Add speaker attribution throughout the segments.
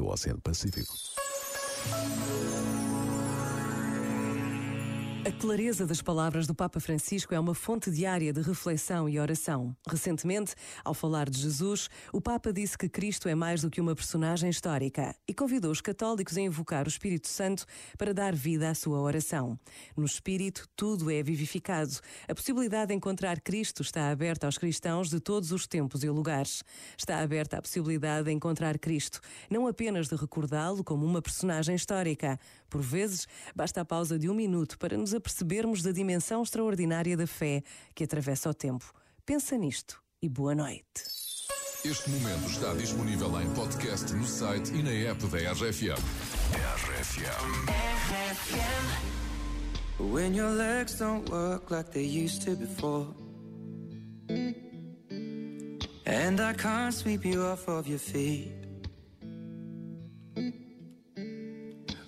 Speaker 1: o Oceano Pacífico.
Speaker 2: A clareza das palavras do Papa Francisco é uma fonte diária de reflexão e oração. Recentemente, ao falar de Jesus, o Papa disse que Cristo é mais do que uma personagem histórica e convidou os católicos a invocar o Espírito Santo para dar vida à sua oração. No Espírito, tudo é vivificado. A possibilidade de encontrar Cristo está aberta aos cristãos de todos os tempos e lugares. Está aberta a possibilidade de encontrar Cristo, não apenas de recordá-lo como uma personagem histórica. Por vezes, basta a pausa de um minuto para nos apercebermos da dimensão extraordinária da fé que atravessa o tempo. Pensa nisto e boa noite.
Speaker 3: Este momento está disponível em podcast no site e na app da RFM. RFM.
Speaker 4: When your legs don't work like they used to before. And I can't sweep you off of your feet.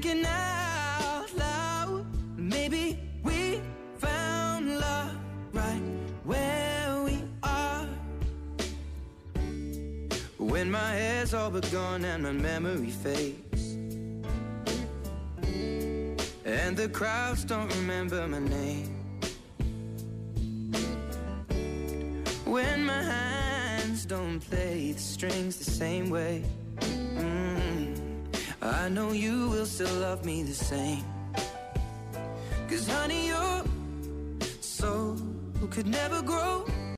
Speaker 4: thinking out loud. Maybe we found love right where we are. When my hair's all but gone and my memory fades. And the crowds don't remember my name. When my hands don't play the strings the same way. Mm, I know you will still love me the same. Cause honey, your soul could never grow